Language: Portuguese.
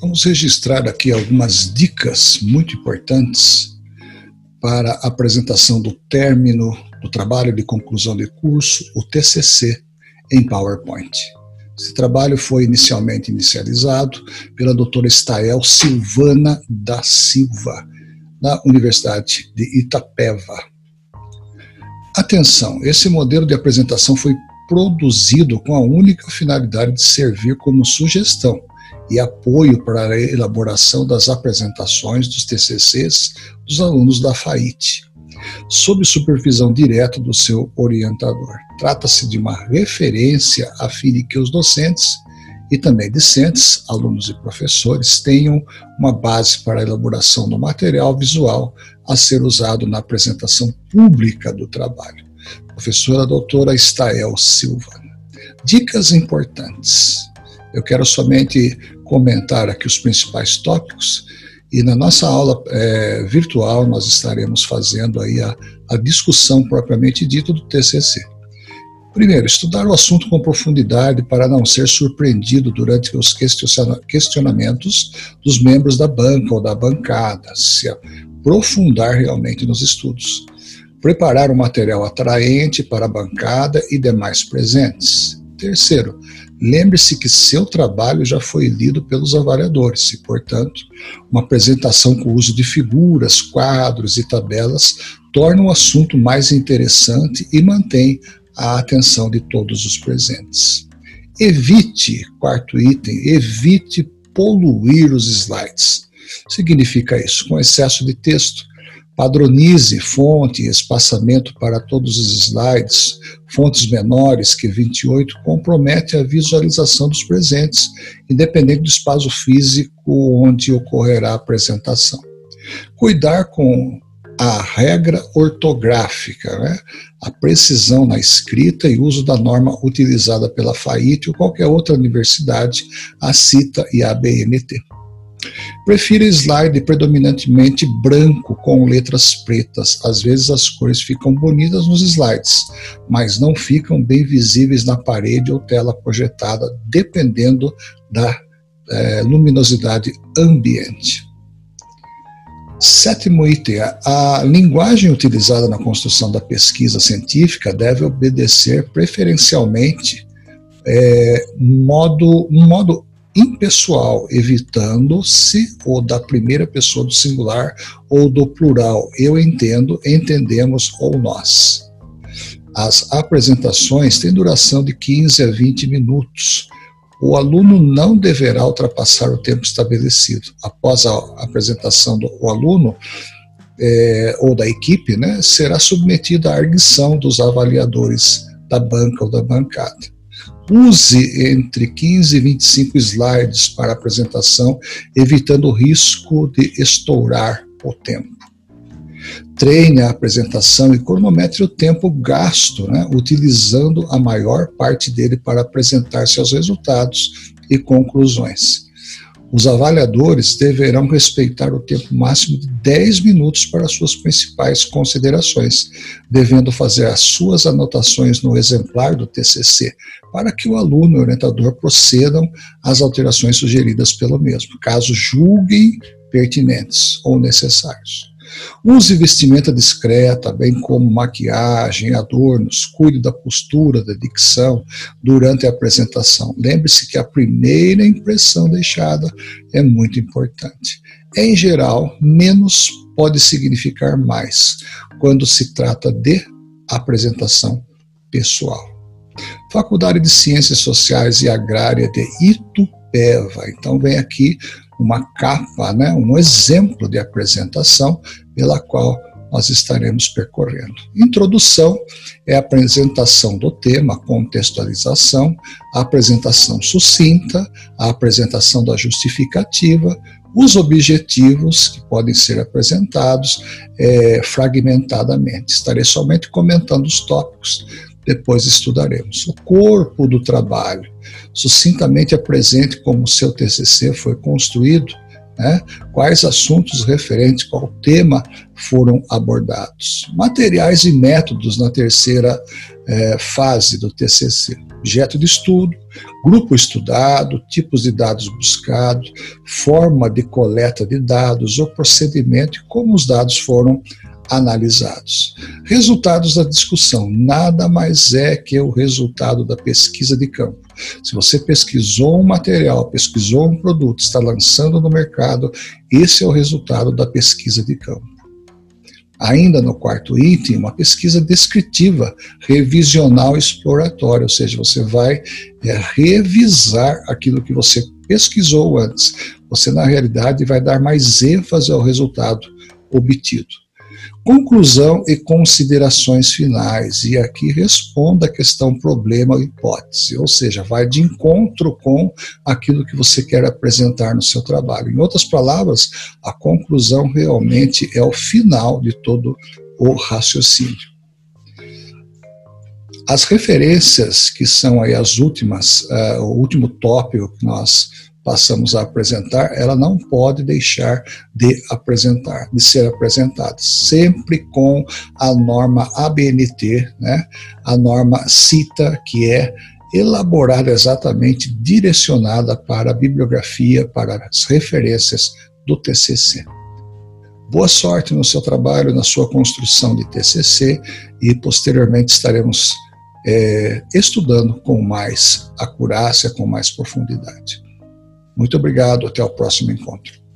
Vamos registrar aqui algumas dicas muito importantes para a apresentação do término do trabalho de conclusão de curso, o TCC, em PowerPoint. Esse trabalho foi inicialmente inicializado pela doutora Estael Silvana da Silva, na Universidade de Itapeva. Atenção, esse modelo de apresentação foi produzido com a única finalidade de servir como sugestão e apoio para a elaboração das apresentações dos TCCs dos alunos da FAIT, sob supervisão direta do seu orientador. Trata-se de uma referência a fim de que os docentes e também discentes, alunos e professores, tenham uma base para a elaboração do material visual a ser usado na apresentação pública do trabalho. Professora doutora Estael Silva. Dicas importantes. Eu quero somente comentar aqui os principais tópicos e na nossa aula é, virtual nós estaremos fazendo aí a, a discussão propriamente dita do TCC. Primeiro, estudar o assunto com profundidade para não ser surpreendido durante os questionamentos dos membros da banca ou da bancada, se aprofundar realmente nos estudos. Preparar um material atraente para a bancada e demais presentes. Terceiro, lembre-se que seu trabalho já foi lido pelos avaliadores e, portanto, uma apresentação com o uso de figuras, quadros e tabelas torna o assunto mais interessante e mantém a atenção de todos os presentes. Evite, quarto item, evite poluir os slides. Significa isso, com excesso de texto, padronize fonte e espaçamento para todos os slides. Fontes menores que 28 compromete a visualização dos presentes, independente do espaço físico onde ocorrerá a apresentação. Cuidar com a regra ortográfica, né? a precisão na escrita e uso da norma utilizada pela FAIT ou qualquer outra universidade, a CITA e a BNT. Prefiro slide predominantemente branco com letras pretas. Às vezes as cores ficam bonitas nos slides, mas não ficam bem visíveis na parede ou tela projetada, dependendo da é, luminosidade ambiente. Sétimo item: a linguagem utilizada na construção da pesquisa científica deve obedecer preferencialmente é, modo, um modo impessoal, evitando-se o da primeira pessoa do singular ou do plural. Eu entendo, entendemos ou nós. As apresentações têm duração de 15 a 20 minutos o aluno não deverá ultrapassar o tempo estabelecido. Após a apresentação do aluno é, ou da equipe, né, será submetido à arguição dos avaliadores da banca ou da bancada. Use entre 15 e 25 slides para apresentação, evitando o risco de estourar o tempo treine a apresentação e cronometre o tempo gasto, né, utilizando a maior parte dele para apresentar seus resultados e conclusões. Os avaliadores deverão respeitar o tempo máximo de 10 minutos para suas principais considerações, devendo fazer as suas anotações no exemplar do TCC, para que o aluno e o orientador procedam às alterações sugeridas pelo mesmo, caso julguem pertinentes ou necessários. Use vestimenta discreta, bem como maquiagem, adornos, cuide da postura, da dicção durante a apresentação. Lembre-se que a primeira impressão deixada é muito importante. Em geral, menos pode significar mais quando se trata de apresentação pessoal. Faculdade de Ciências Sociais e Agrária de Itupeva. Então, vem aqui uma capa, né, um exemplo de apresentação pela qual nós estaremos percorrendo. Introdução é a apresentação do tema, contextualização, a apresentação sucinta, a apresentação da justificativa, os objetivos que podem ser apresentados é, fragmentadamente. Estarei somente comentando os tópicos, depois estudaremos. O corpo do trabalho, sucintamente apresente como seu TCC foi construído né? quais assuntos referentes, qual tema foram abordados. Materiais e métodos na terceira é, fase do TCC. Objeto de estudo, grupo estudado, tipos de dados buscados, forma de coleta de dados, o procedimento e como os dados foram analisados. Resultados da discussão nada mais é que o resultado da pesquisa de campo. Se você pesquisou um material, pesquisou um produto, está lançando no mercado, esse é o resultado da pesquisa de campo. Ainda no quarto item, uma pesquisa descritiva, revisional exploratória, ou seja, você vai é, revisar aquilo que você pesquisou antes. Você, na realidade, vai dar mais ênfase ao resultado obtido. Conclusão e considerações finais. E aqui responda a questão problema ou hipótese, ou seja, vai de encontro com aquilo que você quer apresentar no seu trabalho. Em outras palavras, a conclusão realmente é o final de todo o raciocínio. As referências, que são aí as últimas, uh, o último tópico que nós passamos a apresentar, ela não pode deixar de apresentar, de ser apresentada, sempre com a norma ABNT, né? A norma CITA, que é elaborada exatamente direcionada para a bibliografia, para as referências do TCC. Boa sorte no seu trabalho, na sua construção de TCC e posteriormente estaremos é, estudando com mais acurácia, com mais profundidade. Muito obrigado, até o próximo encontro.